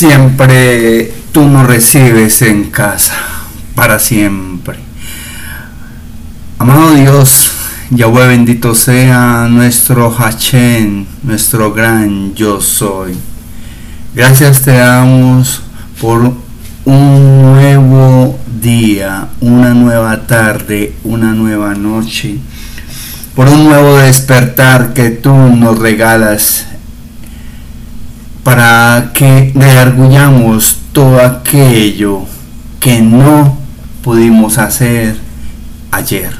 Siempre tú nos recibes en casa, para siempre. Amado Dios, Yahweh bendito sea nuestro Hachén, nuestro gran yo soy. Gracias te damos por un nuevo día, una nueva tarde, una nueva noche, por un nuevo despertar que tú nos regalas para que reargullamos todo aquello que no pudimos hacer ayer.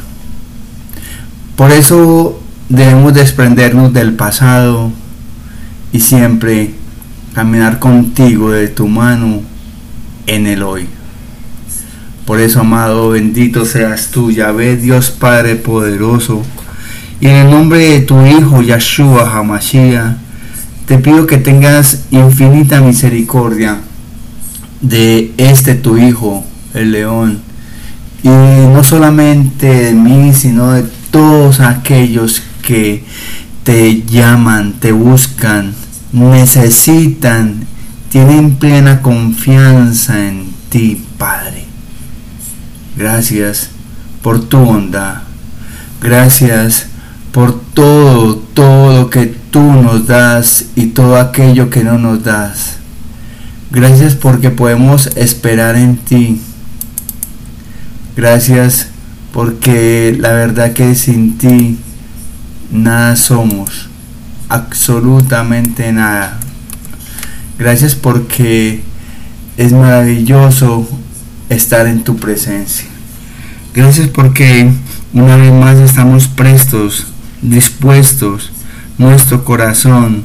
Por eso debemos desprendernos del pasado y siempre caminar contigo de tu mano en el hoy. Por eso, amado, bendito seas tú, Yahvé, Dios Padre poderoso, y en el nombre de tu Hijo, Yahshua Hamashiach, te pido que tengas infinita misericordia de este tu hijo, el león, y no solamente de mí, sino de todos aquellos que te llaman, te buscan, necesitan, tienen plena confianza en ti, Padre. Gracias por tu bondad. Gracias por todo, todo lo que tú nos das y todo aquello que no nos das. Gracias porque podemos esperar en ti. Gracias porque la verdad que sin ti nada somos, absolutamente nada. Gracias porque es maravilloso estar en tu presencia. Gracias porque una vez más estamos prestos, dispuestos nuestro corazón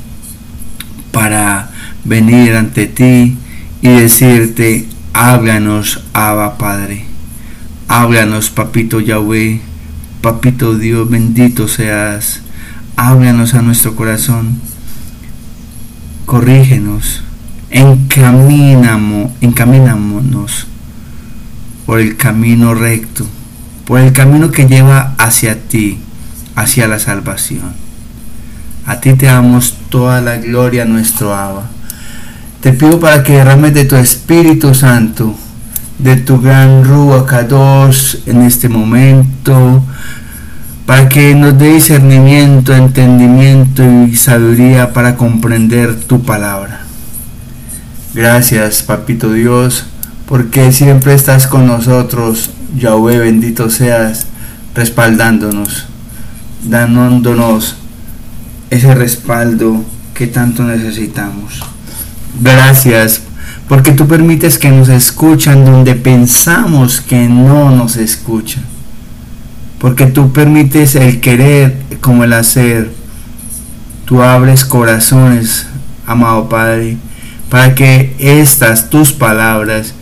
para venir ante ti y decirte, háblanos, Abba Padre. Háblanos, Papito Yahweh, Papito Dios, bendito seas. Háblanos a nuestro corazón. Corrígenos. Encaminamos, encaminámonos por el camino recto, por el camino que lleva hacia ti, hacia la salvación. A ti te damos toda la gloria, nuestro Abba. Te pido para que derrames de tu Espíritu Santo, de tu gran Ruach Kadosh en este momento, para que nos dé discernimiento, entendimiento y sabiduría para comprender tu palabra. Gracias, Papito Dios, porque siempre estás con nosotros. Yahweh, bendito seas, respaldándonos, dándonos ese respaldo que tanto necesitamos. Gracias porque tú permites que nos escuchan donde pensamos que no nos escuchan. Porque tú permites el querer como el hacer. Tú abres corazones, amado Padre, para que estas tus palabras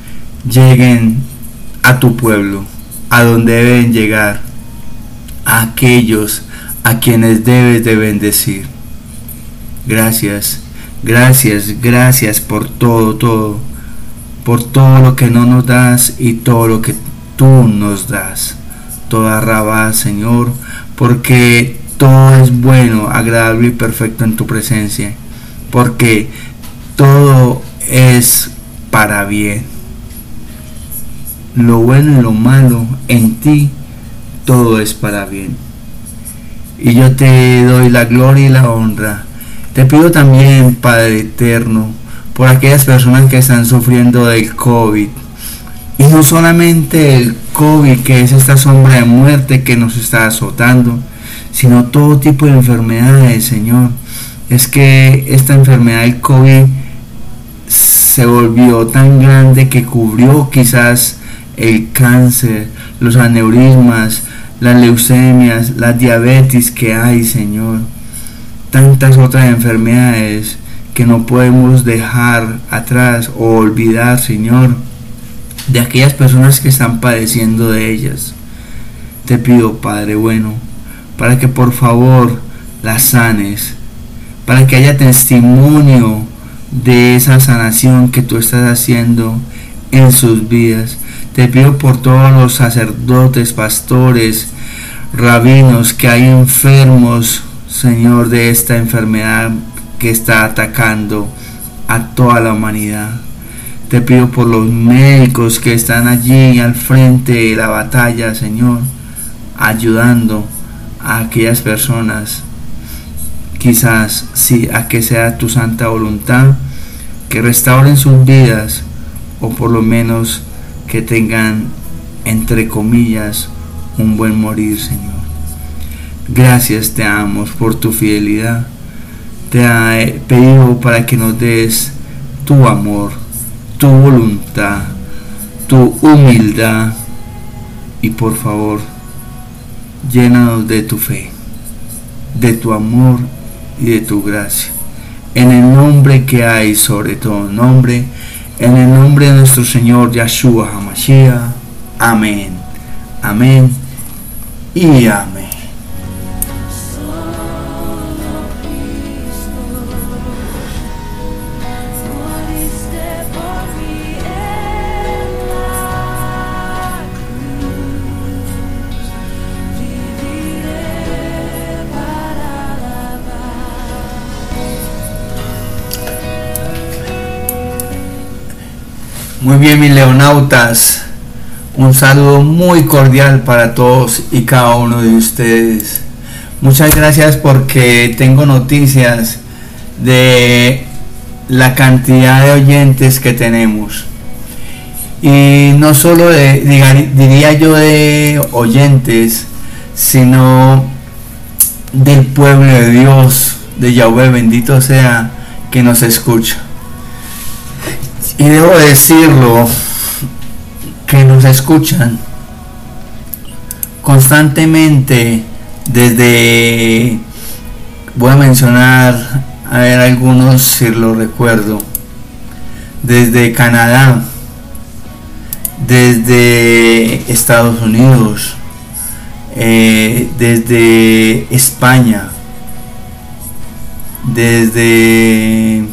lleguen a tu pueblo, a donde deben llegar, a aquellos a quienes debes de bendecir. Gracias, gracias, gracias por todo, todo, por todo lo que no nos das y todo lo que tú nos das. Toda rabá, Señor, porque todo es bueno, agradable y perfecto en tu presencia, porque todo es para bien. Lo bueno y lo malo en ti, todo es para bien y yo te doy la gloria y la honra. Te pido también, Padre Eterno, por aquellas personas que están sufriendo del COVID. Y no solamente el COVID, que es esta sombra de muerte que nos está azotando, sino todo tipo de enfermedades, Señor. Es que esta enfermedad del COVID se volvió tan grande que cubrió quizás el cáncer, los aneurismas, las leucemias, las diabetes que hay, Señor, tantas otras enfermedades que no podemos dejar atrás o olvidar, Señor, de aquellas personas que están padeciendo de ellas. Te pido, Padre bueno, para que por favor las sanes, para que haya testimonio de esa sanación que tú estás haciendo en sus vidas. Te pido por todos los sacerdotes, pastores, rabinos que hay enfermos, Señor, de esta enfermedad que está atacando a toda la humanidad. Te pido por los médicos que están allí al frente de la batalla, Señor, ayudando a aquellas personas, quizás sí, a que sea tu santa voluntad, que restauren sus vidas o por lo menos que tengan, entre comillas, un buen morir, Señor. Gracias te amo por tu fidelidad. Te he pedido para que nos des tu amor, tu voluntad, tu humildad y por favor, llénanos de tu fe, de tu amor y de tu gracia. En el nombre que hay sobre todo nombre, en el nombre de nuestro Señor Yahshua HaMashiach. Amén. Amén y amén. Muy bien, mis leonautas. Un saludo muy cordial para todos y cada uno de ustedes. Muchas gracias porque tengo noticias de la cantidad de oyentes que tenemos. Y no solo de, diría yo de oyentes, sino del pueblo de Dios, de Yahweh, bendito sea, que nos escucha. Y debo decirlo, que nos escuchan constantemente desde, voy a mencionar, a ver algunos si lo recuerdo, desde Canadá, desde Estados Unidos, eh, desde España, desde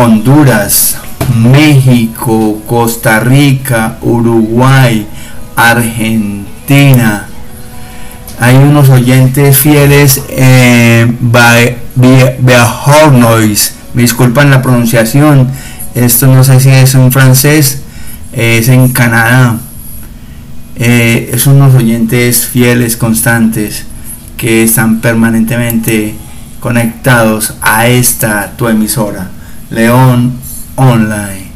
Honduras, México, Costa Rica, Uruguay, Argentina. Hay unos oyentes fieles en Beahornois. Me disculpan la pronunciación. Esto no sé si es en francés, es en Canadá. Eh, es unos oyentes fieles, constantes, que están permanentemente conectados a esta tu emisora. León Online.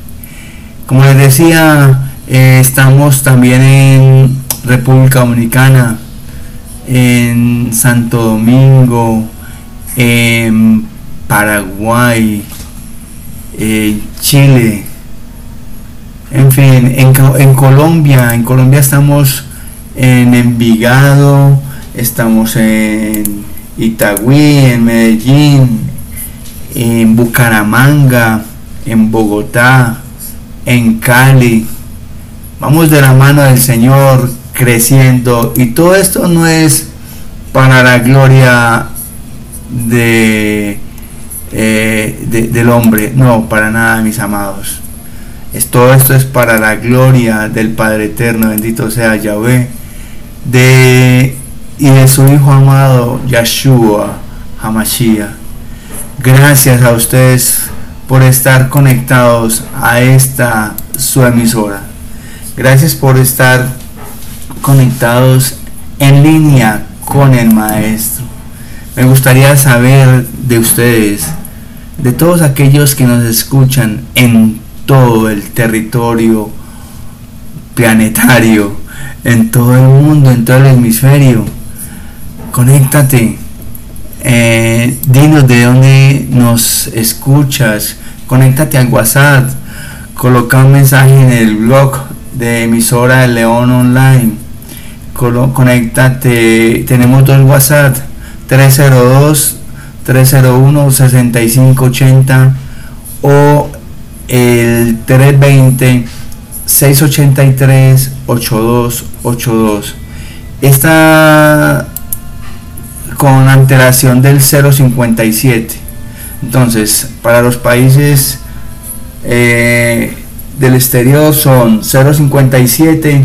Como les decía, eh, estamos también en República Dominicana, en Santo Domingo, en Paraguay, en Chile, en fin, en, Colombia, en Colombia estamos en Envigado, estamos en Itagüí, en Medellín, en Bucaramanga, en Bogotá, en Cali. Vamos de la mano del Señor creciendo y todo esto no es para la gloria de, eh, del hombre, no, para nada, mis amados. Es, todo esto es para la gloria del Padre Eterno, bendito sea Yahweh, de, y de su Hijo amado, Yahshua Hamashiach. Gracias a ustedes por estar conectados a esta su emisora. Gracias por estar conectados en línea con el maestro. Me gustaría saber de ustedes, de todos aquellos que nos escuchan en todo el territorio planetario, en todo el mundo, en todo el hemisferio. Conéctate eh, dinos de dónde nos escuchas, conéctate al WhatsApp, coloca un mensaje en el blog de emisora de León Online, conéctate, tenemos dos WhatsApp, 302 301 6580 o el 320 683 8282. Esta con antelación del 0,57. Entonces, para los países eh, del exterior son 0,57,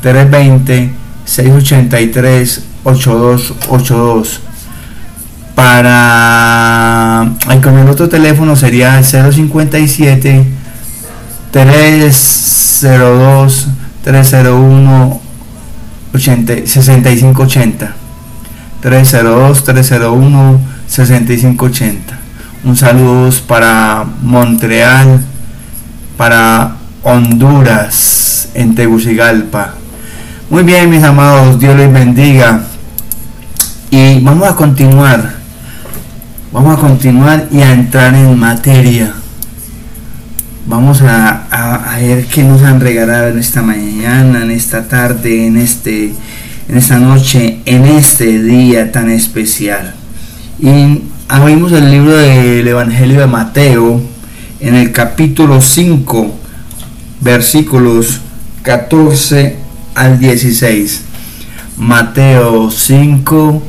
320, 683, 8282. Para... Ay, con el otro teléfono sería 057 302 301 6580 302 301 6580 un saludo para Montreal para Honduras en Tegucigalpa. Muy bien mis amados Dios les bendiga. Y vamos a continuar vamos a continuar y a entrar en materia. Vamos a, ver qué nos han regalado en esta mañana, en esta tarde, en, este, en esta noche, en este día tan especial. Y abrimos el libro del Evangelio de Mateo en el capítulo 5, versículos 14 al 16. Mateo 5,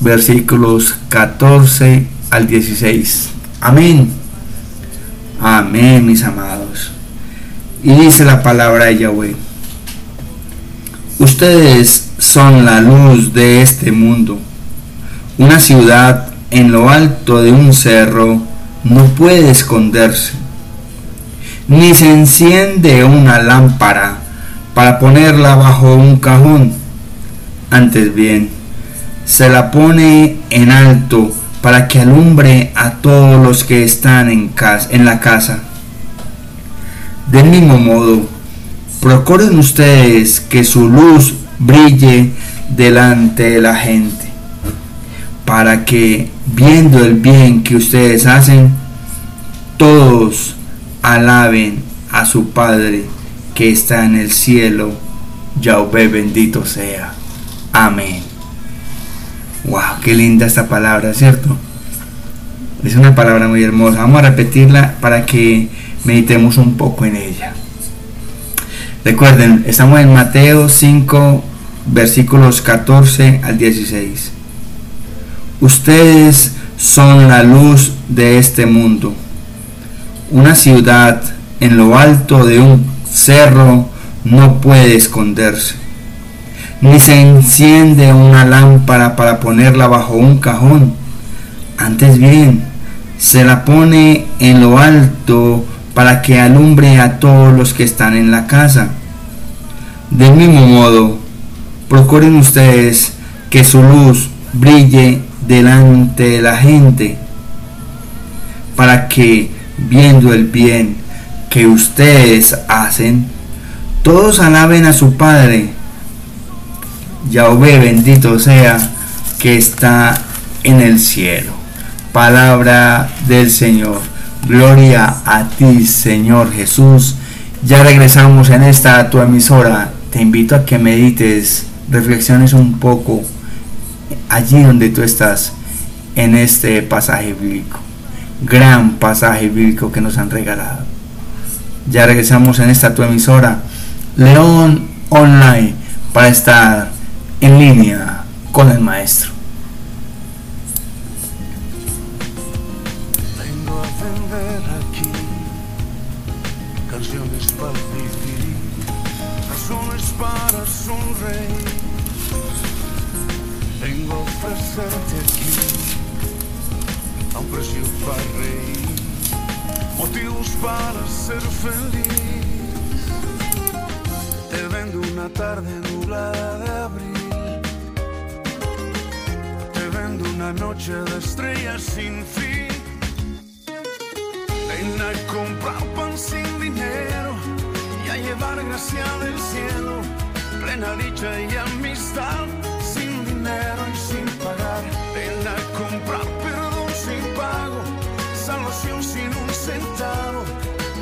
versículos 14 al 16. Amén. Amén, mis amados. Y dice la palabra de Yahweh. Ustedes son la luz de este mundo. Una ciudad en lo alto de un cerro no puede esconderse. Ni se enciende una lámpara para ponerla bajo un cajón. Antes bien, se la pone en alto para que alumbre a todos los que están en, casa, en la casa. Del mismo modo, procuren ustedes que su luz brille delante de la gente, para que, viendo el bien que ustedes hacen, todos alaben a su Padre que está en el cielo. Yahweh bendito sea. Amén. Wow, qué linda esta palabra, ¿cierto? Es una palabra muy hermosa. Vamos a repetirla para que meditemos un poco en ella. Recuerden, estamos en Mateo 5, versículos 14 al 16. Ustedes son la luz de este mundo. Una ciudad en lo alto de un cerro no puede esconderse ni se enciende una lámpara para ponerla bajo un cajón. Antes bien, se la pone en lo alto para que alumbre a todos los que están en la casa. Del mismo modo, procuren ustedes que su luz brille delante de la gente, para que, viendo el bien que ustedes hacen, todos alaben a su Padre Yahvé bendito sea que está en el cielo. Palabra del Señor. Gloria a ti, Señor Jesús. Ya regresamos en esta tu emisora. Te invito a que medites, reflexiones un poco allí donde tú estás en este pasaje bíblico. Gran pasaje bíblico que nos han regalado. Ya regresamos en esta tu emisora. León Online para estar en línea con el maestro. Motivos para ser feliz. Te vendo una tarde nublada de abril una noche de estrellas sin fin. Ven a comprar pan sin dinero y a llevar gracia del cielo, plena dicha y amistad, sin dinero y sin pagar. Ven a comprar perdón sin un centavo,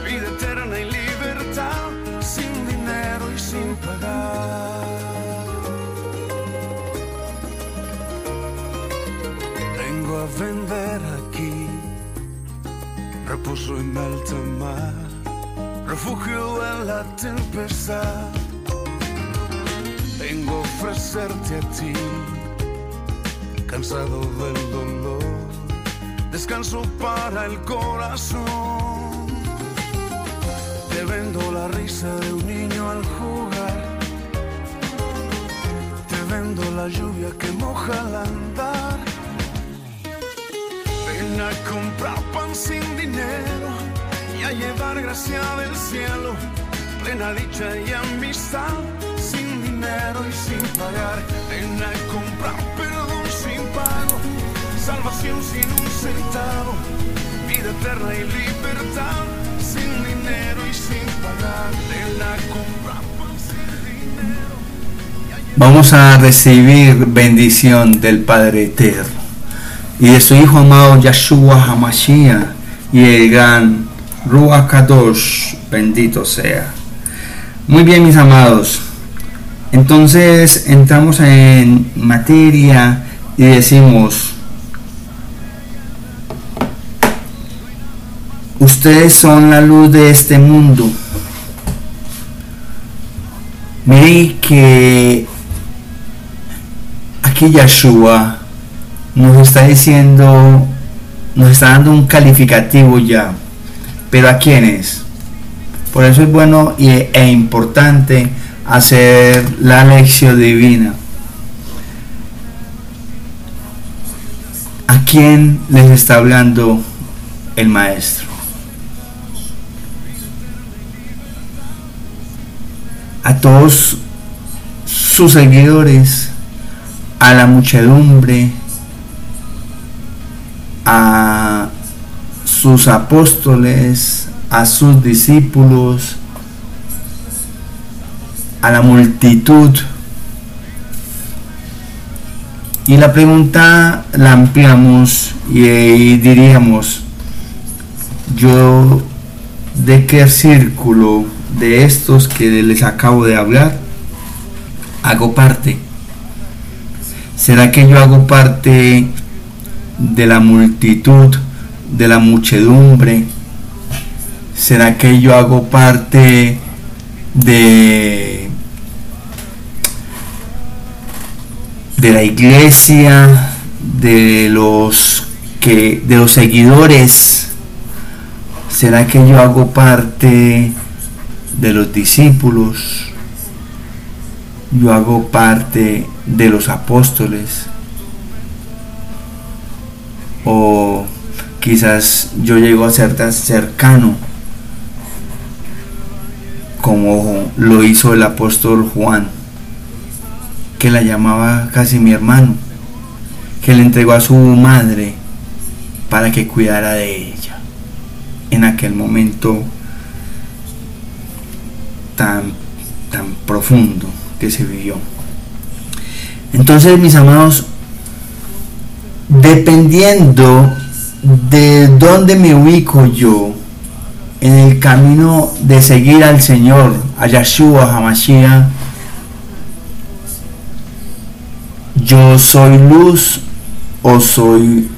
vida eterna y libertad, sin dinero y sin pagar. vender aquí reposo en alta mar, refugio en la tempestad. Vengo a ofrecerte a ti, cansado del dolor, descanso para el corazón. Te vendo la risa de un niño al jugar, te vendo la lluvia que moja al andar Ven a comprar pan sin dinero y a llevar gracia del cielo, plena dicha y amistad, sin dinero y sin pagar. Ven a comprar perdón sin pago, salvación sin un vida y libertad, sin dinero y sin pagar. Ven a comprar pan sin dinero. y a llevar- Vamos a recibir bendición del Padre Eterno y de su Hijo amado Yahshua Hamashiach y el gran Ruach Kadosh, bendito sea. Muy bien, mis amados. Entonces entramos en materia y decimos, ustedes son la luz de este mundo. Mire que aquí Yahshua nos está diciendo, nos está dando un calificativo ya. Pero ¿a quiénes? Por eso es bueno e importante hacer la lección divina. Quién les está hablando el maestro? A todos sus seguidores, a la muchedumbre, a sus apóstoles, a sus discípulos, a la multitud. Y la pregunta la ampliamos y, diríamos, yo de qué círculo de estos que les acabo de hablar hago parte. ¿Será que yo hago parte de la multitud, de la muchedumbre? ¿Será que yo hago parte de de la iglesia, de los que de los seguidores? ¿Será que yo hago parte de los discípulos? Yo hago parte de los apóstoles. O quizás yo llego a ser tan cercano como lo hizo el apóstol Juan, que la llamaba casi mi hermano, que le entregó a su madre para que cuidara de ella en aquel momento tan, tan profundo que se vivió. Entonces, mis amados, dependiendo de dónde me ubico yo en el camino de seguir al Señor, a Yahshua Hamashiach, yo soy luz o soy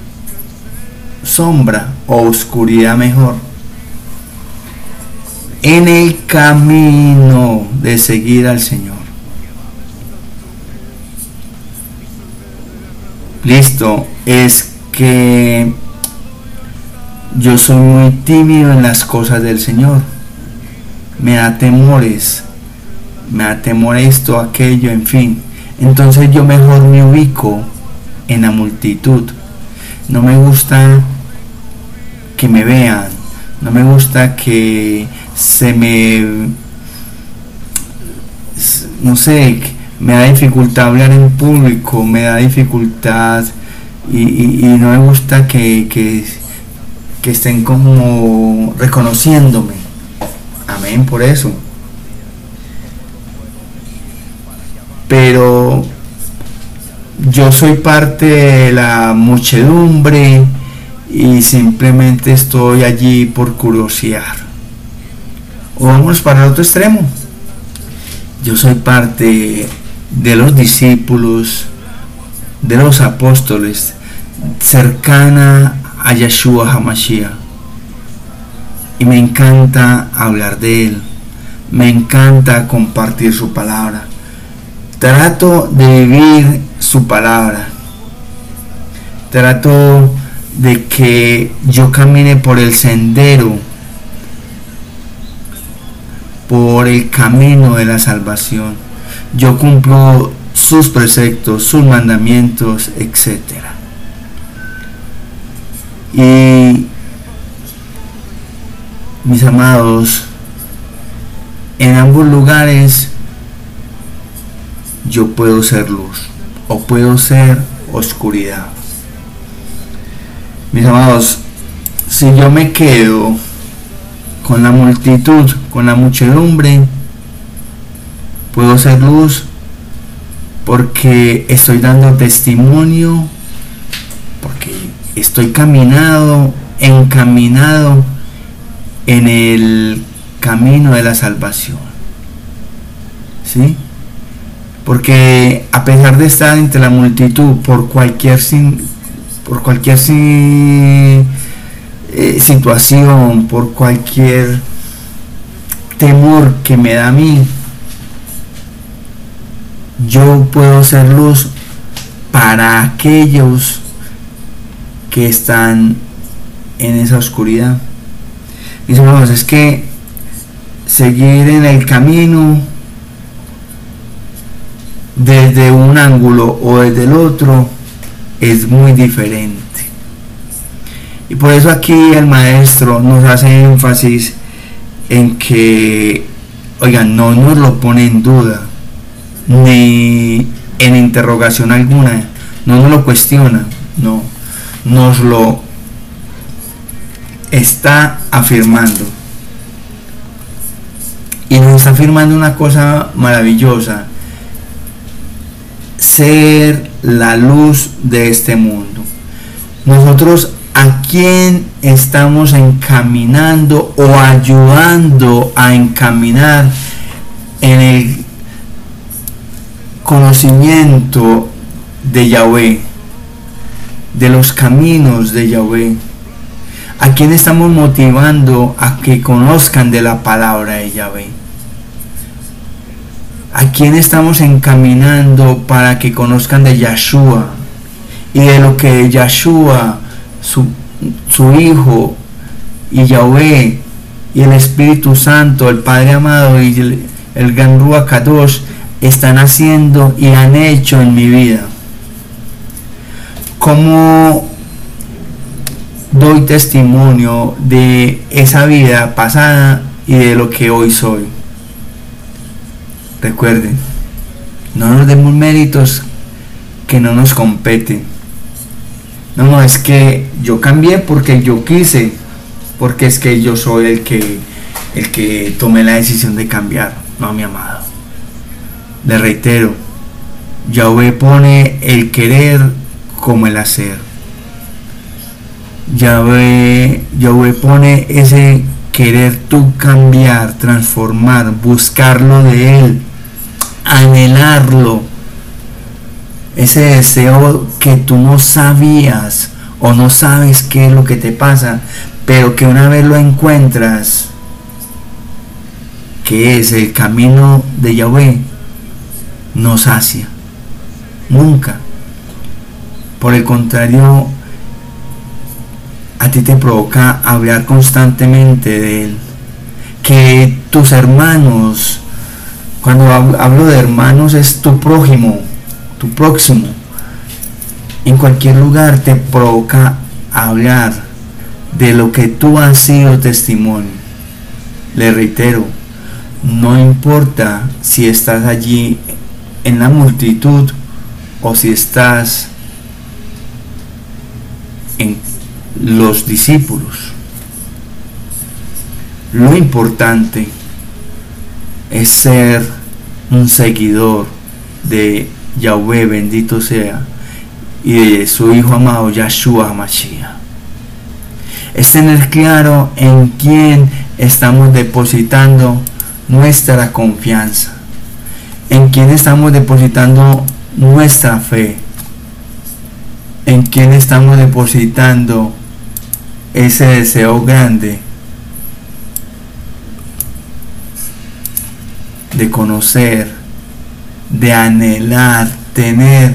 sombra o oscuridad mejor. En el camino de seguir al Señor. Listo, es que yo soy muy tímido en las cosas del Señor. Me da temores, me da temor esto, aquello, en fin. Entonces yo mejor me ubico en la multitud. No me gusta que me vean, no me gusta que se me, no sé, me da dificultad hablar en público, me da dificultad y, no me gusta que, que, que estén como reconociéndome. Amén por eso. Pero yo soy parte de la muchedumbre y simplemente estoy allí por curiosear. O vamos para el otro extremo. Yo soy parte de los discípulos, de los apóstoles, cercana a Yeshua Hamashiach. Y me encanta hablar de él. Me encanta compartir su palabra. Trato de vivir su palabra. Trato de que yo camine por el sendero, por el camino de la salvación. Yo cumplo sus preceptos, sus mandamientos, etc. Y mis amados, en ambos lugares yo puedo ser luz o puedo ser oscuridad. Mis amados, si yo me quedo con la multitud, con la muchedumbre, puedo ser luz porque estoy dando testimonio, porque estoy caminado, encaminado en el camino de la salvación. ¿Sí? Porque a pesar de estar entre la multitud por cualquier por cualquier eh, situación, por cualquier temor que me da a mí, yo puedo ser luz para aquellos que están en esa oscuridad. Mis hermanos, es que seguir en el camino desde un ángulo o desde el otro es muy diferente. Y por eso aquí el maestro nos hace énfasis en que, oigan, no nos lo pone en duda, ni en interrogación alguna, no nos lo cuestiona, no, nos lo está afirmando. Y nos está afirmando una cosa maravillosa, ser la luz de este mundo. Nosotros a quién estamos encaminando o ayudando a encaminar en el conocimiento de Yahweh, de los caminos de Yahweh. ¿A quién estamos motivando a que conozcan de la palabra de Yahweh? ¿A quién estamos encaminando para que conozcan de Yahshua y de lo que Yahshua, su, su Hijo, y Yahweh, y el Espíritu Santo, el Padre amado y el, el Gran Kadosh están haciendo y han hecho en mi vida? ¿Cómo doy testimonio de esa vida pasada y de lo que hoy soy? Recuerden, no nos demos méritos que no nos competen. No, no, es que yo cambié porque yo quise, porque es que yo soy el que el que tomé la decisión de cambiar, no mi amado. Le reitero, Yahweh pone el querer como el hacer. Yahweh, Yahweh pone ese querer tú cambiar, transformar, buscarlo de Él, anhelarlo. Ese deseo que tú no sabías o no sabes qué es lo que te pasa, pero que una vez lo encuentras, que es el camino de Yahweh, no sacia. Nunca. Por el contrario, a ti te provoca hablar constantemente de Él. Que tus hermanos cuando hablo de hermanos es tu prójimo, tu próximo. En cualquier lugar te provoca hablar de lo que tú has sido testimonio. Le reitero, no importa si estás allí en la multitud o si estás en los discípulos. Lo importante es ser un seguidor de Yahweh, bendito sea, y de su Hijo amado Yahshua Mashiach. Es tener claro en quién estamos depositando nuestra confianza, en quién estamos depositando nuestra fe, en quién estamos depositando ese deseo grande de conocer, de anhelar, tener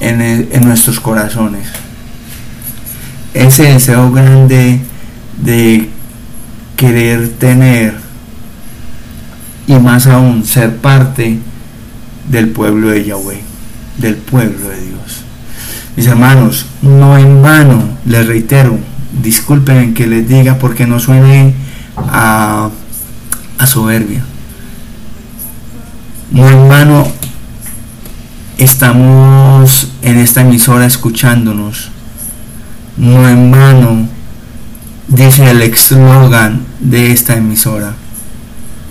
en, nuestros corazones. Ese deseo grande de querer tener y más aún ser parte del pueblo de Yahweh, del pueblo de Dios. Mis hermanos, no en vano, les reitero, disculpen que les diga porque no suene a, a soberbia. No en vano estamos en esta emisora escuchándonos. No en vano dice el eslogan de esta emisora,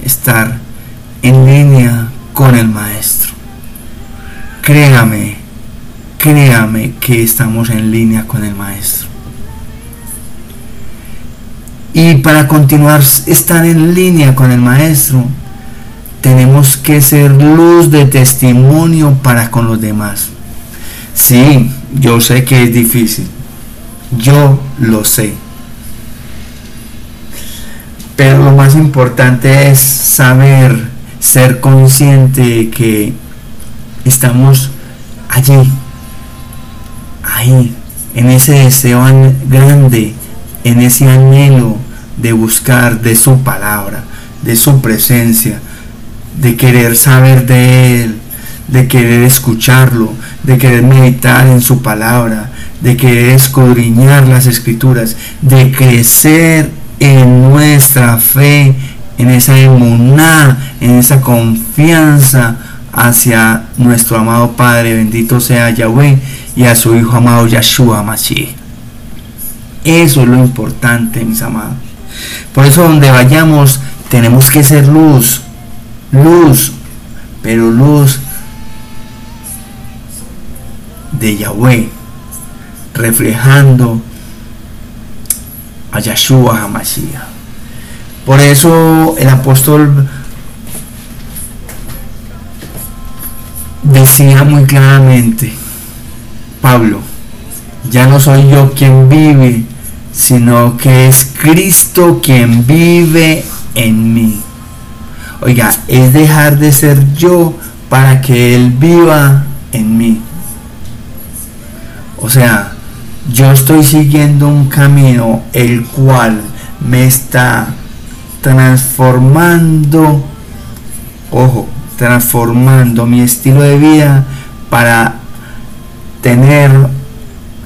estar en línea con el maestro. Créame, créame que estamos en línea con el maestro. Y para continuar estar en línea con el maestro, tenemos que ser luz de testimonio para con los demás. Sí, yo sé que es difícil. Yo lo sé. Pero lo más importante es saber, ser consciente que estamos allí, ahí, en ese deseo grande, en ese anhelo de buscar de su palabra, de su presencia, de querer saber de Él, de querer escucharlo, de querer meditar en su palabra, de querer escudriñar las escrituras, de crecer en nuestra fe, en esa emuná, en esa confianza hacia nuestro amado Padre, bendito sea Yahweh, y a su Hijo amado Yahshua Mashiach. Eso es lo importante, mis amados. Por eso donde vayamos tenemos que ser luz, luz, pero luz de Yahweh, reflejando a Yahshua HaMashiach. Por eso el apóstol decía muy claramente, Pablo, ya no soy yo quien vive, sino que es Cristo quien vive en mí. Oiga, es dejar de ser yo para que Él viva en mí. O sea, yo estoy siguiendo un camino el cual me está transformando, ojo, transformando mi estilo de vida para tener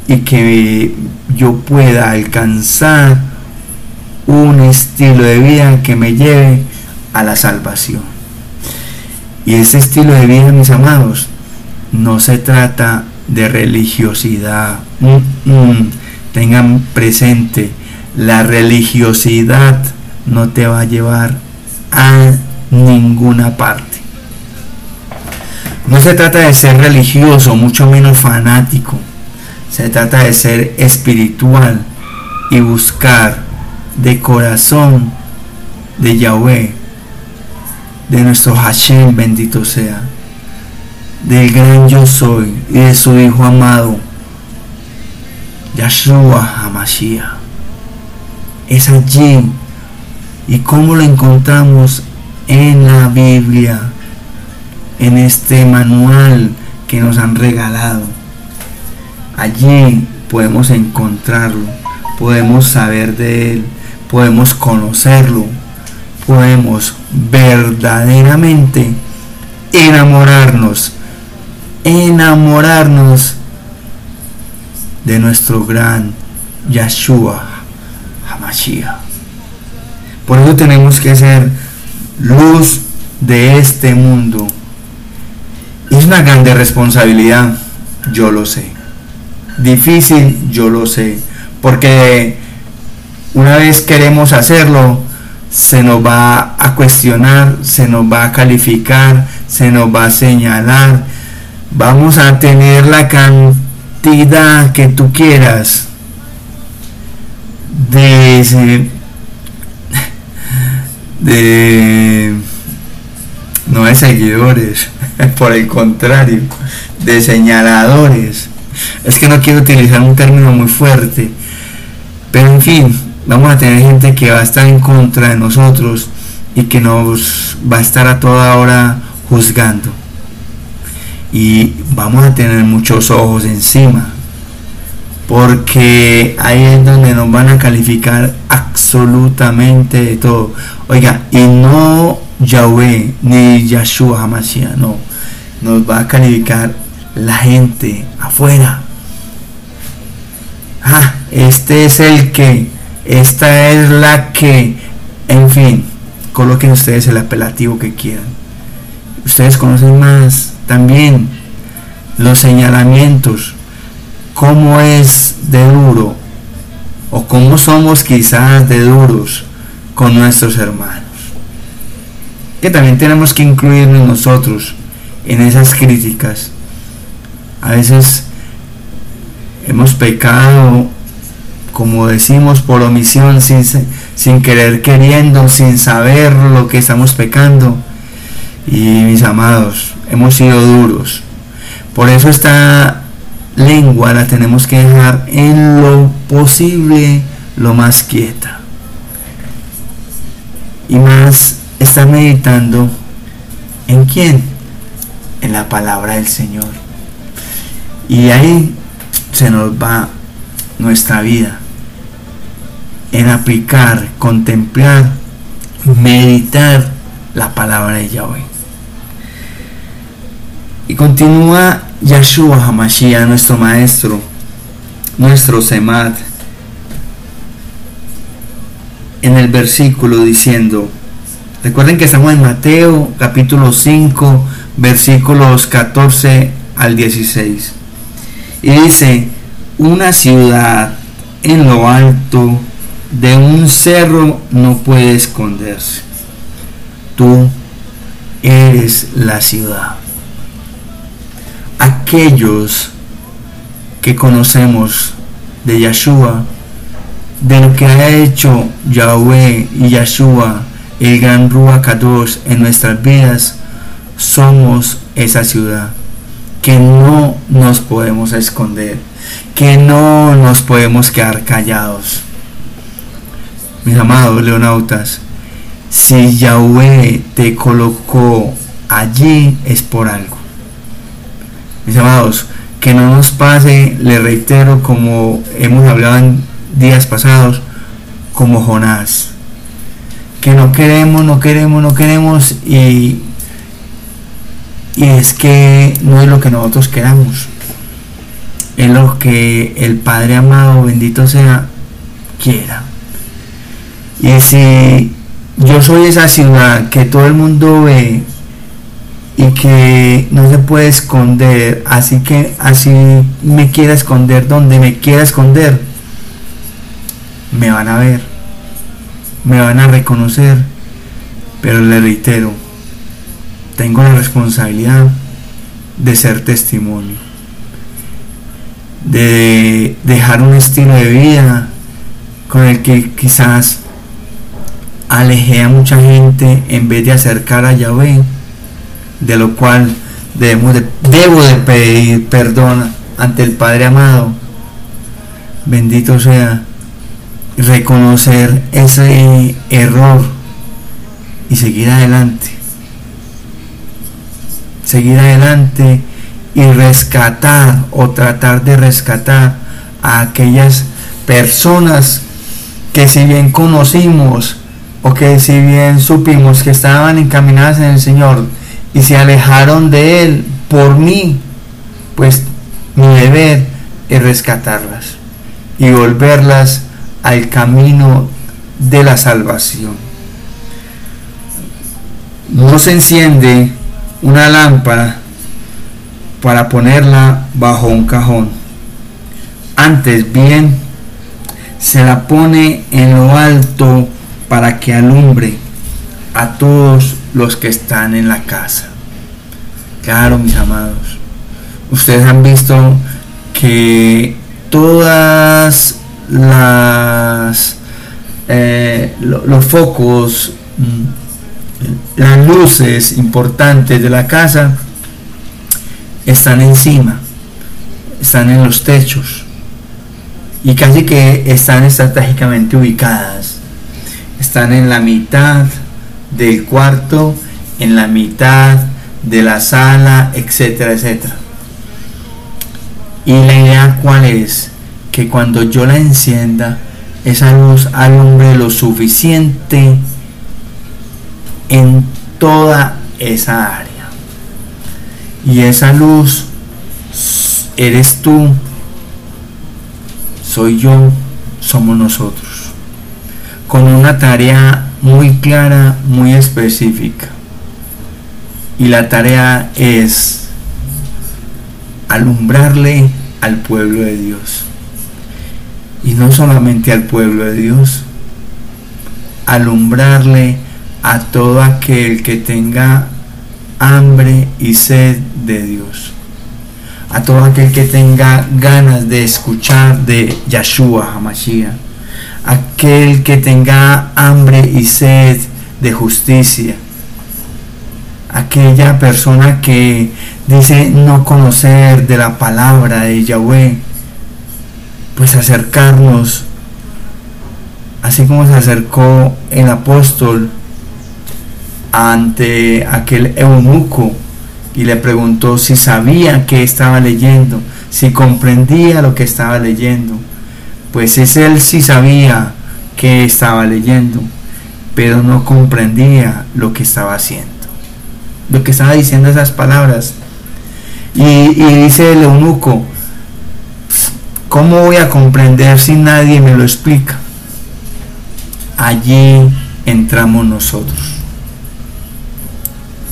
y que yo pueda alcanzar un estilo de vida que me lleve a la salvación. Y ese estilo de vida, mis amados, no se trata de religiosidad. Mm, mm. Tengan presente, la religiosidad no te va a llevar a ninguna parte. No se trata de ser religioso, mucho menos fanático. Se trata de ser espiritual y buscar de corazón de Yahweh, de nuestro Hashem bendito sea del gran yo soy y de su Hijo amado, Yahshua HaMashiach. Es allí. ¿Y cómo lo encontramos? En la Biblia, en este manual que nos han regalado. Allí podemos encontrarlo, podemos saber de Él, podemos conocerlo, podemos verdaderamente enamorarnos enamorarnos de nuestro gran Yahshua Hamashiach. Por eso tenemos que ser luz de este mundo. Es una grande responsabilidad, yo lo sé. Difícil, yo lo sé. Porque una vez queremos hacerlo, se nos va a cuestionar, se nos va a calificar, se nos va a señalar, vamos a tener la cantidad que tú quieras. De, de no de seguidores, por el contrario, de señaladores. Es que no quiero utilizar un término muy fuerte, pero en fin, vamos a tener gente que va a estar en contra de nosotros y que nos va a estar a toda hora juzgando y vamos a tener muchos ojos encima porque ahí es donde nos van a calificar absolutamente de todo. Oiga, y no Yahweh ni Yahshua Hamashiach, no. Nos va a calificar la gente afuera, ah, este es el que, esta es la que, en fin, coloquen ustedes el apelativo que quieran. Ustedes conocen más también los señalamientos, cómo es de duro o cómo somos quizás de duros con nuestros hermanos. Que también tenemos que incluirnos nosotros en esas críticas. A veces hemos pecado, como decimos, por omisión, sin, querer queriendo, sin saber lo que estamos pecando. Y mis amados, hemos sido duros. Por eso esta lengua la tenemos que dejar en lo posible lo más quieta. Y más estar meditando en quién? En la palabra del Señor. Y ahí se nos va nuestra vida en aplicar, contemplar, meditar la palabra de Yahweh. Y continúa Yahshua Hamashiach, nuestro maestro, nuestro Semad, en el versículo diciendo, recuerden que estamos en Mateo capítulo 5, versículos 14 al 16. Y dice, una ciudad en lo alto de un cerro no puede esconderse. Tú eres la ciudad. Aquellos que conocemos de Yahshua, de lo que ha hecho Yahweh y Yahshua, el gran Ruach Kadosh en nuestras vidas, somos esa ciudad que no nos podemos esconder, que no nos podemos quedar callados. Mis amados leonautas, si Yahweh te colocó allí es por algo. Mis amados, que no nos pase, le reitero, como hemos hablado en días pasados, como Jonás. Que no queremos, no queremos, no queremos y y es que no es lo que nosotros queramos. Es lo que el Padre amado, bendito sea, quiera. Y si yo soy esa ciudad que todo el mundo ve y que no se puede esconder, así que así me quiera esconder donde me quiera esconder, me van a ver, me van a reconocer, pero le reitero, tengo la responsabilidad de ser testimonio, de dejar un estilo de vida con el que quizás alejé a mucha gente en vez de acercar a Yahvé, de lo cual debemos de, debo de pedir perdón ante el Padre amado. Bendito sea reconocer ese error y seguir adelante seguir adelante y rescatar o tratar de rescatar a aquellas personas que si bien conocimos o que si bien supimos que estaban encaminadas en el Señor y se alejaron de Él por mí, pues mi deber es rescatarlas y volverlas al camino de la salvación. No se enciende una lámpara para ponerla bajo un cajón. Antes bien, se la pone en lo alto para que alumbre a todos los que están en la casa. Claro, mis amados, ustedes han visto que todas las eh, los focos mm, las luces importantes de la casa están encima, están en los techos y casi que están estratégicamente ubicadas. Están en la mitad del cuarto, en la mitad de la sala, etcétera, etcétera. Y la idea cuál es? Que cuando yo la encienda, esa luz alumbre lo suficiente en toda esa área. Y esa luz eres tú, soy yo, somos nosotros. Con una tarea muy clara, muy específica. Y la tarea es alumbrarle al pueblo de Dios. Y no solamente al pueblo de Dios, alumbrarle a todo aquel que tenga hambre y sed de Dios. A todo aquel que tenga ganas de escuchar de Yahshua Hamashiach. Aquel que tenga hambre y sed de justicia. Aquella persona que dice no conocer de la palabra de Yahweh. Pues acercarnos así como se acercó el apóstol ante aquel eunuco y le preguntó si sabía que estaba leyendo, si comprendía lo que estaba leyendo. Pues es él sí sabía que estaba leyendo, pero no comprendía lo que estaba haciendo, lo que estaba diciendo esas palabras. Y, y dice el eunuco, ¿cómo voy a comprender si nadie me lo explica? allí entramos nosotros.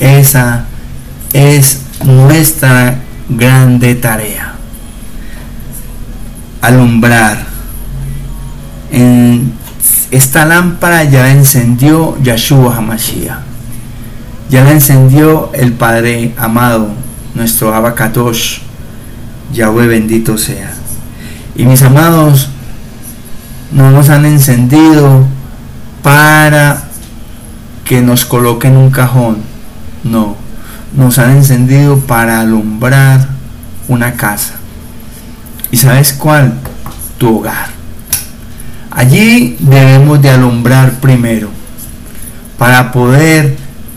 Esa es nuestra grande tarea. Alumbrar. En esta lámpara ya la encendió Yahshua Hamashiach. Ya la encendió el Padre amado, nuestro Abakatosh. Yahweh bendito sea. Y mis amados, no nos han encendido para que nos coloquen un cajón. No, nos han encendido para alumbrar una casa. ¿Y sabes cuál? Tu hogar. Allí debemos de alumbrar primero para poder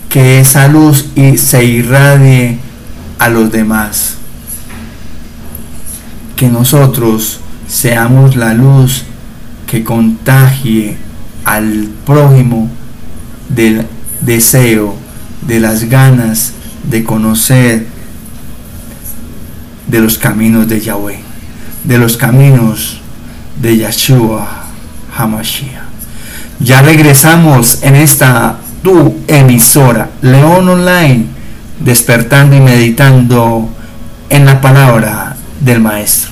que esa luz se irradie a los demás. Que nosotros seamos la luz que contagie al prójimo del deseo, de las ganas de conocer de los caminos de Yahweh, de los caminos de Yahshua Ya regresamos en esta tu emisora, León Online, despertando y meditando en la palabra del Maestro.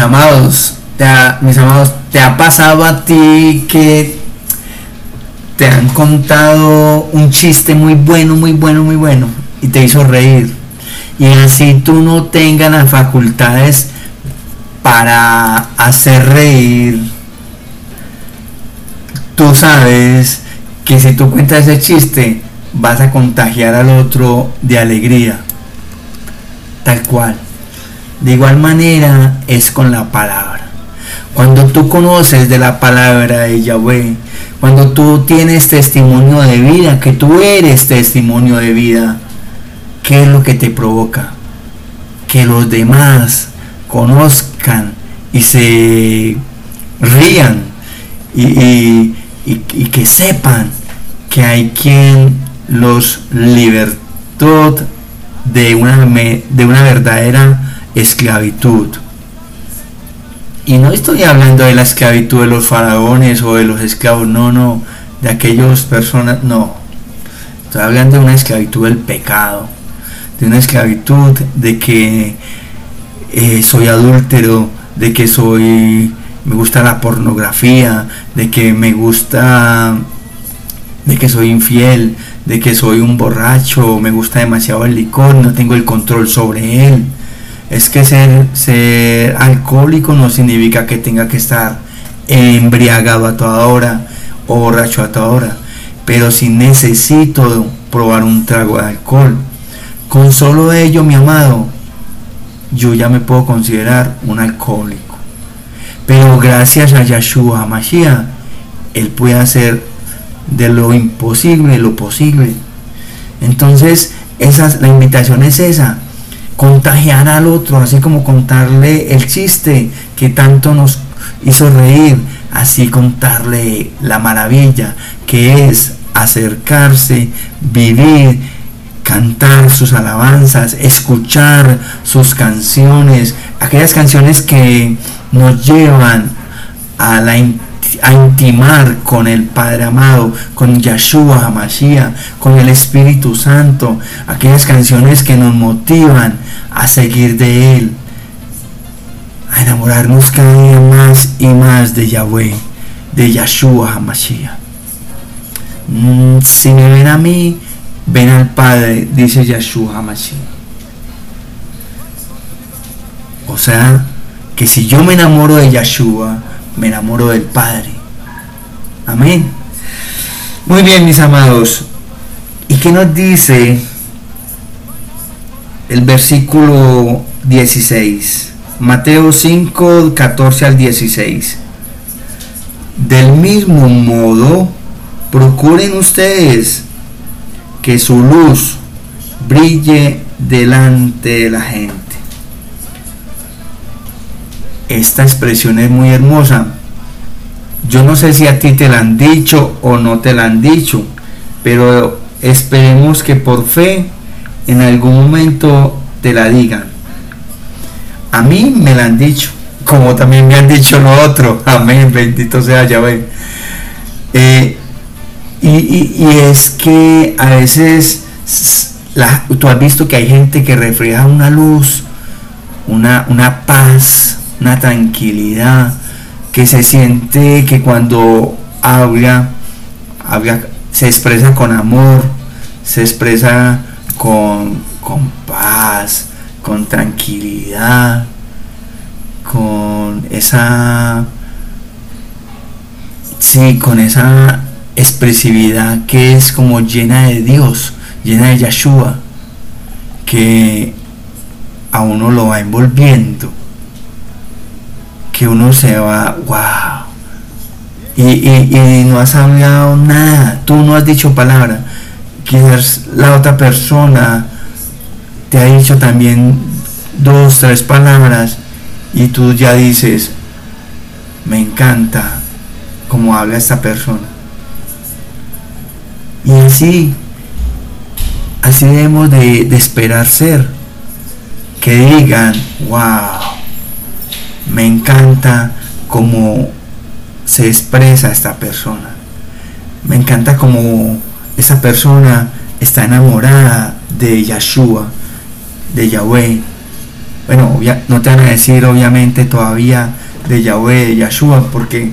Amados, te mis amados, ¿te ha pasado a ti que te han contado un chiste muy bueno, muy bueno, muy bueno y te hizo reír? Y así tú no tengas las facultades para hacer reír. Tú sabes que si tú cuentas ese chiste vas a contagiar al otro de alegría. Tal cual. De igual manera es con la palabra. Cuando tú conoces de la palabra de Yahweh, cuando tú tienes testimonio de vida, que tú eres testimonio de vida, ¿qué es lo que te provoca? Que los demás conozcan y se rían y, que sepan que hay quien los libertó de una, de una verdadera esclavitud. Y no estoy hablando de la esclavitud de los faraones o de los esclavos, no, no, de aquellas personas, no. Estoy hablando de una esclavitud del pecado, de una esclavitud de que eh, soy adúltero, de que soy, me gusta la pornografía, de que me gusta, de que soy infiel, de que soy un borracho, me gusta demasiado el licor, no tengo el control sobre él es que ser, alcohólico no significa que tenga que estar embriagado a toda hora o borracho a toda hora. Pero si necesito probar un trago de alcohol, Con solo ello, mi amado, yo ya me puedo considerar un alcohólico. Pero gracias a Yahshua Mashiach, Él puede hacer de lo imposible lo posible. Entonces, esa, la invitación es esa, contagiar al otro, así como contarle el chiste que tanto nos hizo reír, así contarle la maravilla que es acercarse, vivir, cantar sus alabanzas, escuchar sus canciones, aquellas canciones que nos llevan a, la, a intimar con el Padre amado, con Yahshua Hamashiach, con el Espíritu Santo, aquellas canciones que nos motivan a seguir de Él, a enamorarnos cada día más y más de Yahweh, de Yahshua Hamashiach. Mm, si me ven a mí, ven al Padre, dice Yahshua Hamashiach. O sea, que si yo me enamoro de Yahshua, me enamoro del Padre. Amén. Muy bien, mis amados. ¿Y qué nos dice el versículo 16? Mateo 5, 14 al 16. Del mismo modo, procuren ustedes que su luz brille delante de la gente. Esta expresión es muy hermosa. Yo no sé si a ti te la han dicho o no te la han dicho, pero esperemos que por fe en algún momento te la digan. A mí me la han dicho, como también me han dicho lo otro. Amén, bendito sea Yahweh. Eh, y, es que a veces tú has visto que hay gente que refleja una luz, una paz, una tranquilidad, que se siente que cuando habla, habla se expresa con amor, se expresa con, con paz, con tranquilidad, con esa, sí, con esa expresividad que es como llena de Dios, llena de Yahshua, que a uno lo va envolviendo, que uno se va, wow, y, no has hablado nada, tú no has dicho palabra, quizás la otra persona te ha dicho también dos, tres palabras y tú ya dices, me encanta cómo habla esta persona. Y así, así debemos de, esperar ser. Que digan, wow, me encanta cómo se expresa esta persona. Me encanta cómo esa persona está enamorada de Yahshua, de Yahweh. Bueno, no te van a decir obviamente todavía de Yahweh, de Yahshua, porque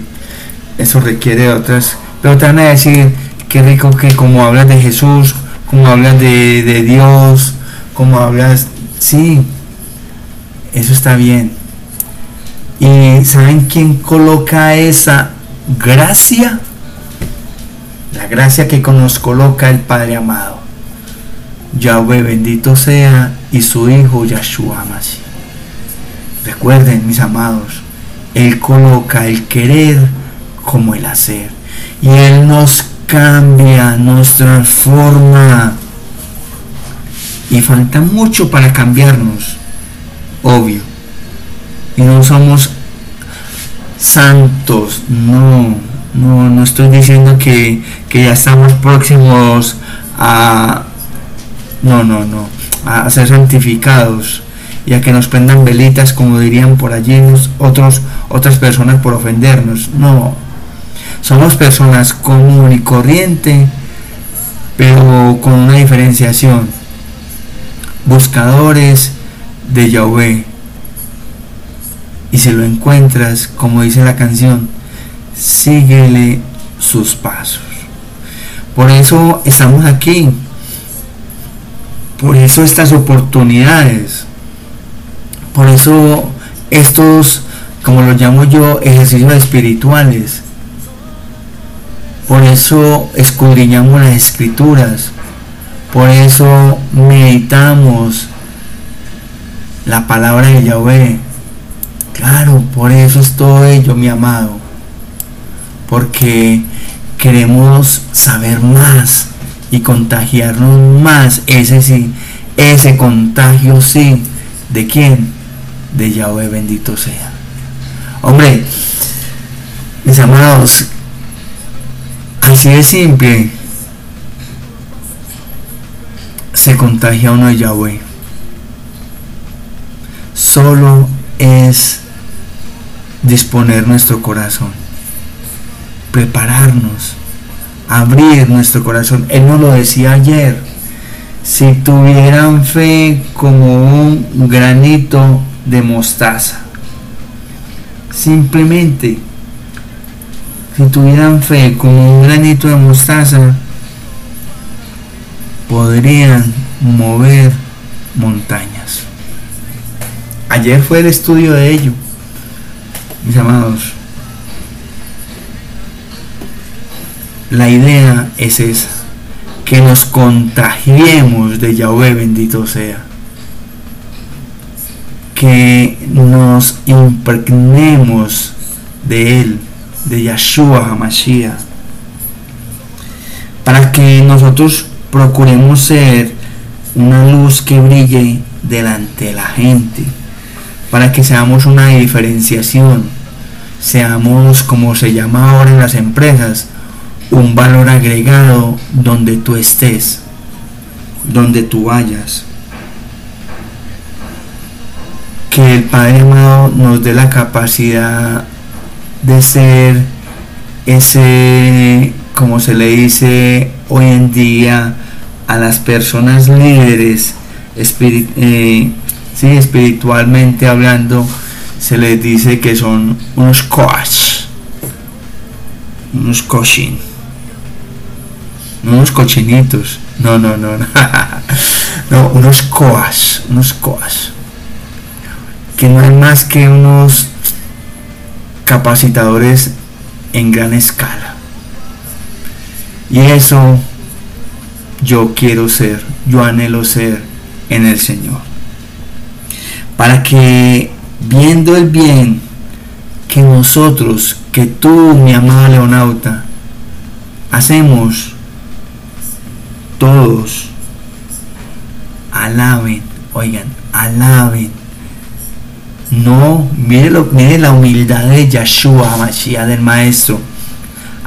eso requiere otras, pero te van a decir qué rico que como hablas de Jesús, como hablas de, Dios, como hablas, sí, eso está bien. ¿Y saben quién coloca esa gracia? La gracia que nos coloca el Padre amado. Yahweh bendito sea y su Hijo Yahshua Mashiach. Recuerden, mis amados, Él coloca el querer como el hacer. Y Él nos cambia, nos transforma. Y falta mucho para cambiarnos, obvio. Y no somos santos, no, no, no estoy diciendo que, que ya estamos próximos a... No, no, no, a ser santificados y a que nos prendan velitas como dirían por allí otros, otras personas por ofendernos. No, somos personas común y corriente, pero con una diferenciación. Buscadores de Yahweh. Y si lo encuentras, como dice la canción, síguele sus pasos. Por eso estamos aquí. Por eso estas oportunidades. Por eso estos, como los llamo yo, ejercicios espirituales por eso escudriñamos las escrituras. Por eso meditamos la palabra de Yahweh. Claro, por eso estoy yo, mi amado. Porque queremos saber más y contagiarnos más. Ese sí, ese contagio sí. ¿De quién? De Yahweh bendito sea. Hombre, mis amados, así de simple se contagia uno de Yahweh. Solo es disponer nuestro corazón, prepararnos, abrir nuestro corazón. Él nos lo decía ayer. Si tuvieran fe como un granito de mostaza, simplemente, si tuvieran fe como un granito de mostaza, podrían mover montañas. Ayer fue el estudio de ello, mis amados. La idea es esa, que nos contagiemos de Yahweh bendito sea. Que nos impregnemos de Él, de Yahshua Hamashiach. Para que nosotros procuremos ser una luz que brille delante de la gente, para que seamos una diferenciación, seamos como se llama ahora en las empresas, un valor agregado donde tú estés, donde tú vayas. Que el Padre amado nos dé la capacidad de ser ese, como se le dice hoy en día, a las personas líderes eh, espiritualmente hablando se les dice que son unos coach unos coaching unos cochinitos. No no no no, unos coas unos coas que no hay más que unos capacitadores en gran escala. Y eso yo quiero ser, yo anhelo ser en el Señor. Para que viendo el bien que nosotros, que tú, mi amada leonauta, hacemos, todos alaben, oigan, alaben. No, mire, lo, mire la humildad de Yahshua, Mashiach del Maestro.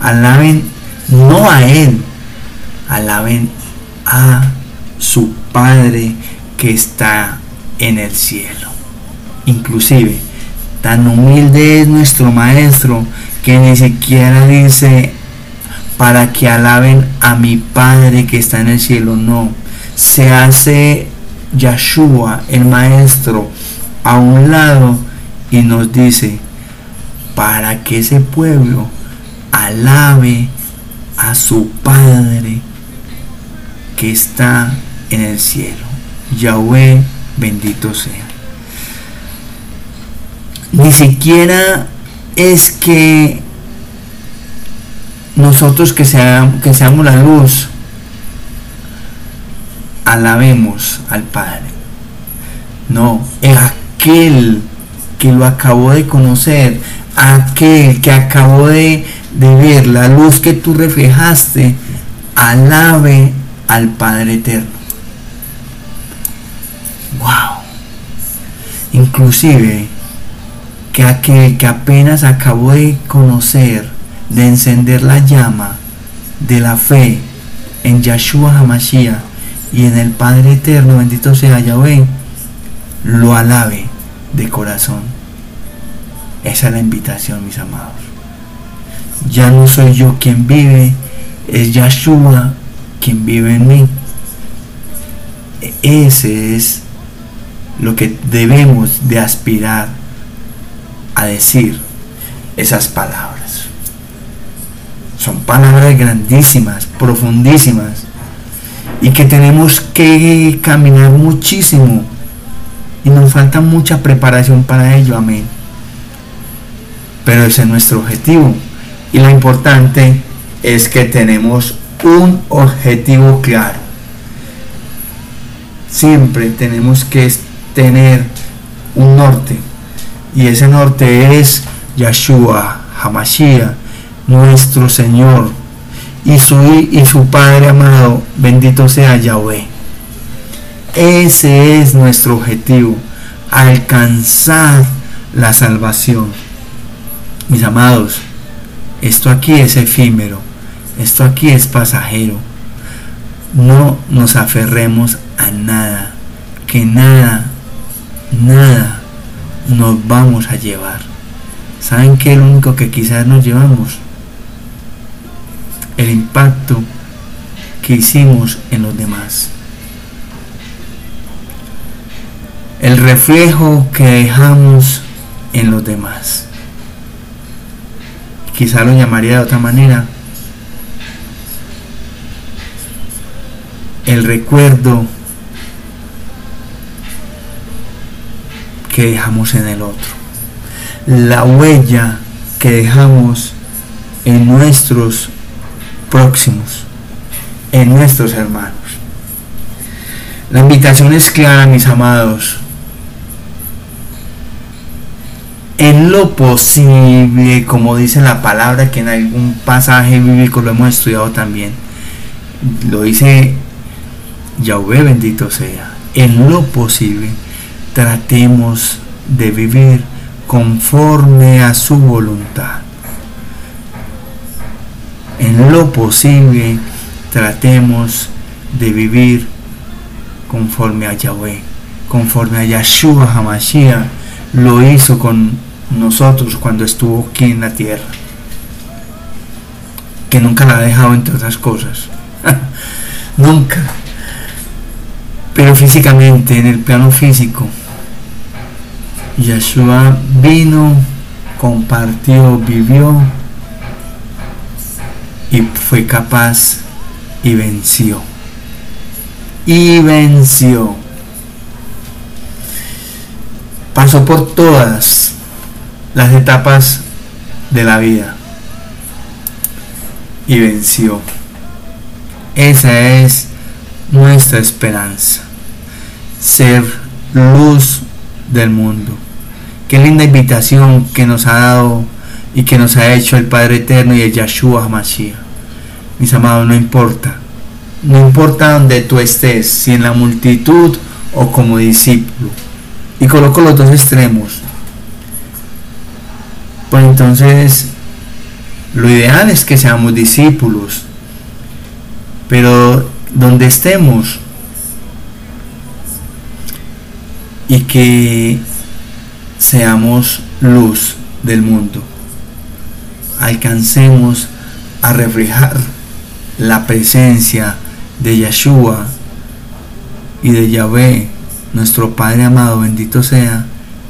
Alaben no a Él, alaben a su Padre que está en el cielo. Inclusive, tan humilde es nuestro Maestro que ni siquiera dice para que alaben a mi Padre que está en el cielo. No, se hace Yahshua, el Maestro, a un lado y nos dice para que ese pueblo alabe a su Padre que está en el cielo. Yahweh bendito sea. Ni siquiera es que nosotros que, seamos, que seamos la luz, alabemos al Padre. No, es aquel que lo acabó de conocer, aquel que acabó de, de ver la luz que tú reflejaste, alabe al Padre Eterno. ¡Wow! Inclusive que aquel que apenas acabó de conocer, de encender la llama de la fe en Yahshua Hamashiach y en el Padre Eterno, bendito sea Yahweh, lo alabe de corazón. Esa es la invitación, mis amados. Ya no soy yo quien vive, es Yahshua quien vive en mí. Ese es lo que debemos de aspirar a decir esas palabras. Son palabras grandísimas, profundísimas, y que tenemos que caminar muchísimo. Y nos falta mucha preparación para ello, amén. Pero ese es nuestro objetivo. Y lo importante es que tenemos un objetivo claro. siempre tenemos que tener un norte. Y ese norte es Yeshua, Hamashiach, nuestro Señor. Y su, y su Padre amado, bendito sea Yahweh. Ese es nuestro objetivo, alcanzar la salvación. Mis amados, esto aquí es efímero, esto aquí es pasajero. No nos aferremos a nada, que nada, nada nos vamos a llevar. ¿Saben qué es lo único que quizás nos llevamos? El impacto que hicimos en los demás. El reflejo que dejamos en los demás. Quizá lo llamaría de otra manera. El recuerdo que dejamos en el otro. La huella que dejamos en nuestros próximos, en nuestros hermanos. La invitación es clara, mis amados. en lo posible, como dice la palabra que en algún pasaje bíblico lo hemos estudiado también, lo dice Yahweh bendito sea, en lo posible tratemos de vivir conforme a su voluntad. En lo posible tratemos de vivir conforme a Yahweh, conforme a Yahshua Hamashiach lo hizo con nosotros cuando estuvo aquí en la tierra. Que nunca la ha dejado entre otras cosas. nunca. Pero físicamente, en el plano físico, Yeshua vino, compartió, vivió y fue capaz y venció. Y venció. Pasó por todas las etapas de la vida y venció. Esa es nuestra esperanza, ser luz del mundo. Qué linda invitación que nos ha dado y que nos ha hecho el Padre Eterno y el Yahshua HaMashiach. Mis amados, no importa. No importa donde tú estés, si en la multitud o como discípulo. Y coloco los dos extremos. Pues entonces, lo ideal es que seamos discípulos, pero donde estemos y que seamos luz del mundo, alcancemos a reflejar la presencia de Yeshua y de Yahvé, nuestro Padre amado, bendito sea,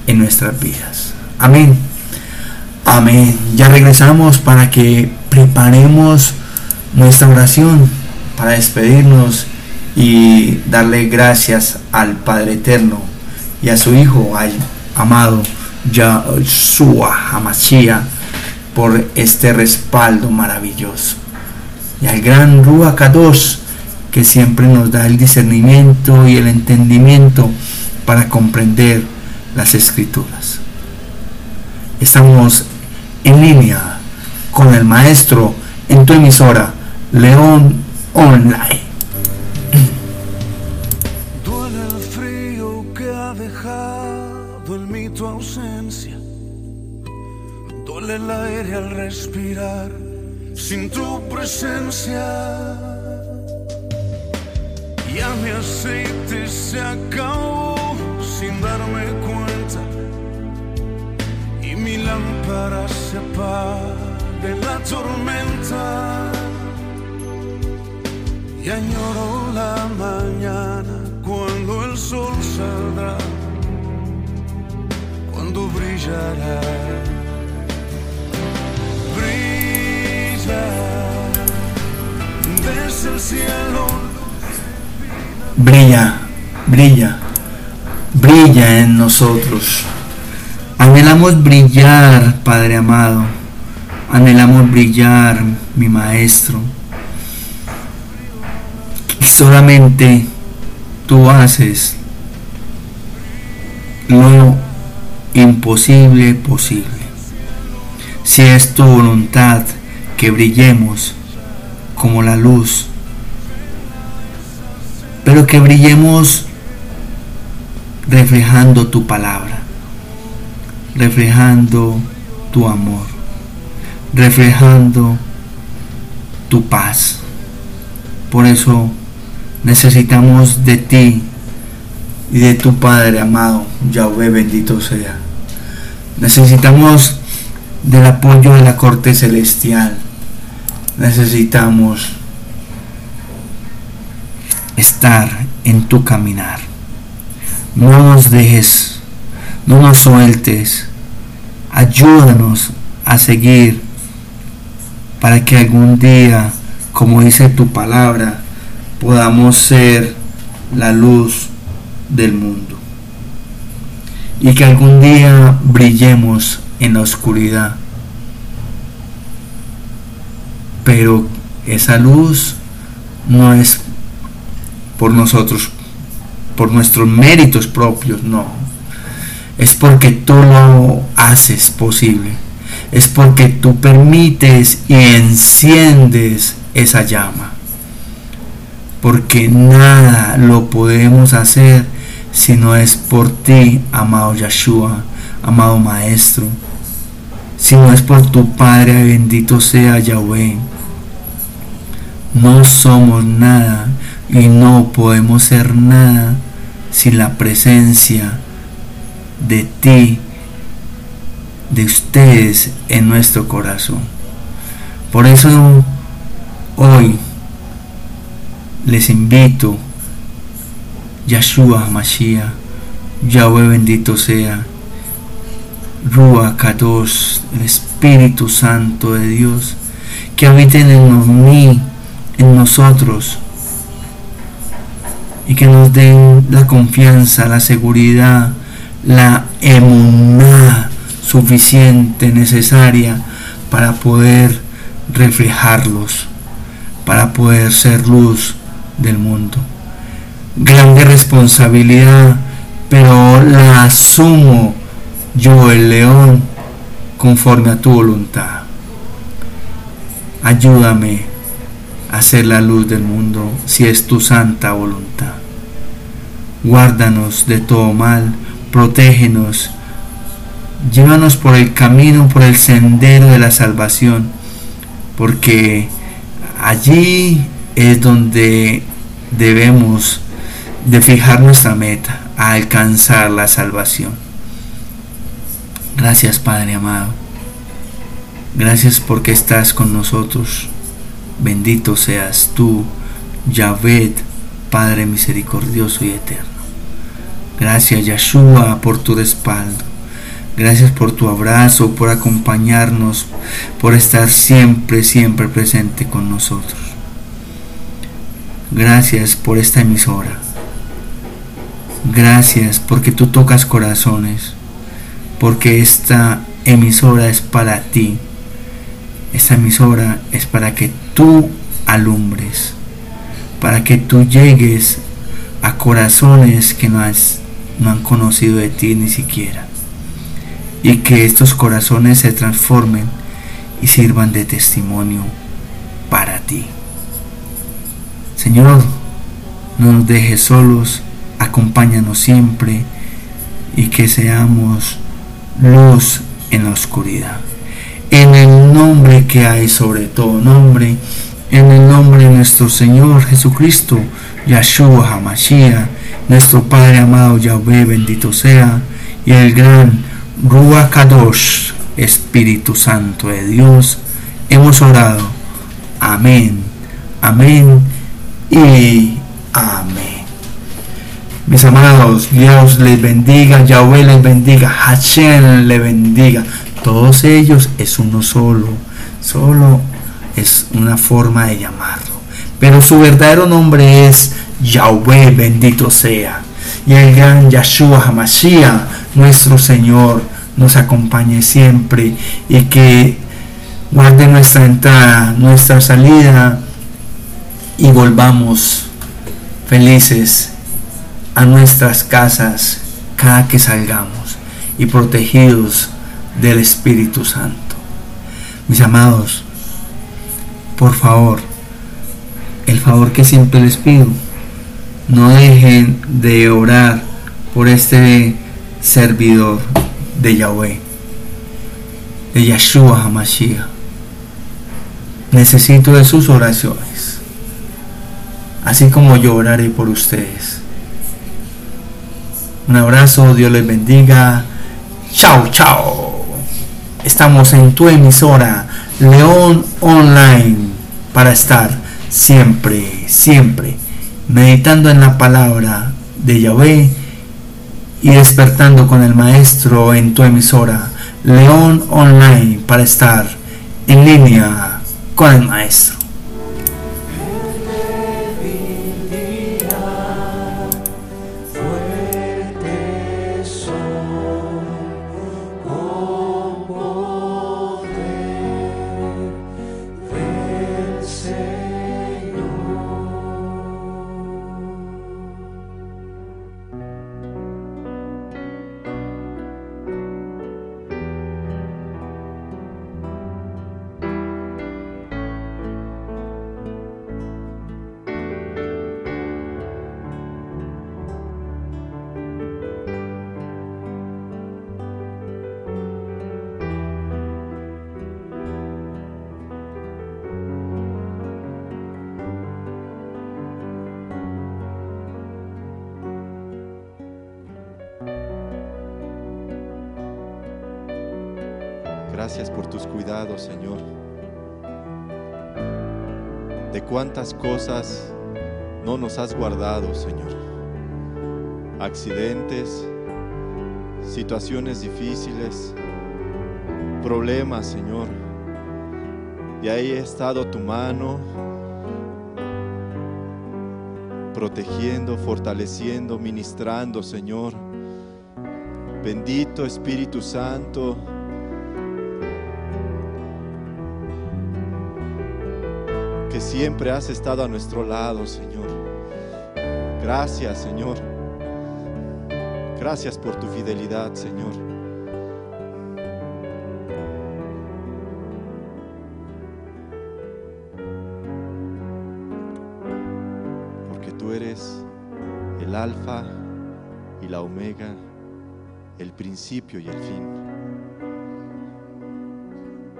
en nuestras vidas. Amén. Amén. Ya regresamos para que preparemos nuestra oración para despedirnos y darle gracias al Padre Eterno y a su Hijo, amado Yahshua Hamashiach, por este respaldo maravilloso. Y al gran Ruach Kadosh, que siempre nos da el discernimiento y el entendimiento para comprender las escrituras. Estamos en línea con el maestro en tu emisora León Online. Sin tu presencia. Ya mi aceite se acabó sin darme cuenta y mi lámpara se apaga en la tormenta. Y añoro la mañana cuando el sol saldrá, cuando brillará. Brilla brilla, brilla en nosotros. Anhelamos brillar, Padre amado. Anhelamos brillar, mi Maestro. Y solamente tú haces lo imposible posible. Si es tu voluntad que brillemos como la luz, pero que brillemos reflejando tu palabra, reflejando tu amor, reflejando tu paz. Por eso necesitamos de ti y de tu Padre amado, Yahweh bendito sea. Necesitamos del apoyo de la corte celestial. Necesitamos estar en tu caminar. No nos dejes, no nos sueltes. Ayúdanos a seguir para que algún día, como dice tu palabra, podamos ser la luz del mundo. Y que algún día brillemos en la oscuridad. Pero esa luz no es por nosotros, por nuestros méritos propios, no. Es porque tú lo haces posible. Es porque tú permites y enciendes esa llama. Porque nada lo podemos hacer si no es por ti, amado Yeshua, amado Maestro. Si no es por tu Padre, bendito sea Yahweh. No somos nada y no podemos ser nada sin la presencia de ti, de ustedes en nuestro corazón. Por eso hoy les invito, Yahshua Mashiach, Yahweh bendito sea, Rúa Kadosh, el Espíritu Santo de Dios, que habiten en mí, en nosotros, y que nos den la confianza, la seguridad, la emuná suficiente, necesaria para poder reflejarlos, para poder ser luz del mundo. Grande responsabilidad, pero la asumo yo, el león, conforme a tu voluntad. Ayúdame a ser la luz del mundo si es tu santa voluntad. Guárdanos de todo mal, protégenos, llévanos por el camino, por el sendero de la salvación, porque allí es donde debemos de fijar nuestra meta, a alcanzar la salvación. Gracias Padre amado. Gracias porque estás con nosotros. Bendito seas tú, Yahvé, Padre misericordioso y eterno. Gracias Yeshua por tu respaldo. Gracias por tu abrazo, por acompañarnos, por estar siempre, siempre presente con nosotros. Gracias por esta emisora. Gracias porque tú tocas corazones, porque esta emisora es para ti. Esta emisora es para que tú alumbres, para que tú llegues a corazones que no no han conocido de ti ni siquiera. Y que estos corazones se transformen y sirvan de testimonio para ti. Señor, no nos dejes solos, acompáñanos siempre y que seamos luz en la oscuridad. En el nombre que hay sobre todo nombre, en el nombre de nuestro Señor Jesucristo, Yahshua HaMashiach, nuestro Padre amado Yahweh, bendito sea, y el gran Ruach Kadosh, Espíritu Santo de Dios, hemos orado. Amén, amén y amén. Mis amados, Dios les bendiga, Yahweh les bendiga, Hashem les bendiga. Todos ellos es uno solo, solo es una forma de llamarlo. Pero su verdadero nombre es Yahweh bendito sea. Y el gran Yahshua Hamashiach, nuestro Señor, nos acompañe siempre y que guarde nuestra entrada, nuestra salida y volvamos felices a nuestras casas cada que salgamos y protegidos del Espíritu Santo. Mis amados, por favor, el favor que siempre les pido, no dejen de orar por este servidor de Yahweh, de Yahshua HaMashiach. Necesito de sus oraciones, así como yo oraré por ustedes. Un abrazo, Dios les bendiga. Chao, chao. Estamos en tu emisora León Online para estar siempre, siempre meditando en la palabra de Yahvé y despertando con el Maestro en tu emisora León Online para estar en línea con el Maestro. Gracias por tus cuidados, Señor. De cuántas cosas no nos has guardado, Señor. Accidentes, situaciones difíciles, problemas, Señor. Y ahí ha estado tu mano protegiendo, fortaleciendo, ministrando, Señor. Bendito Espíritu Santo. Siempre has estado a nuestro lado, Señor. Gracias, Señor. Gracias por tu fidelidad, Señor. Porque tú eres el alfa y la omega, el principio y el fin.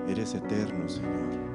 Eres eterno, Señor.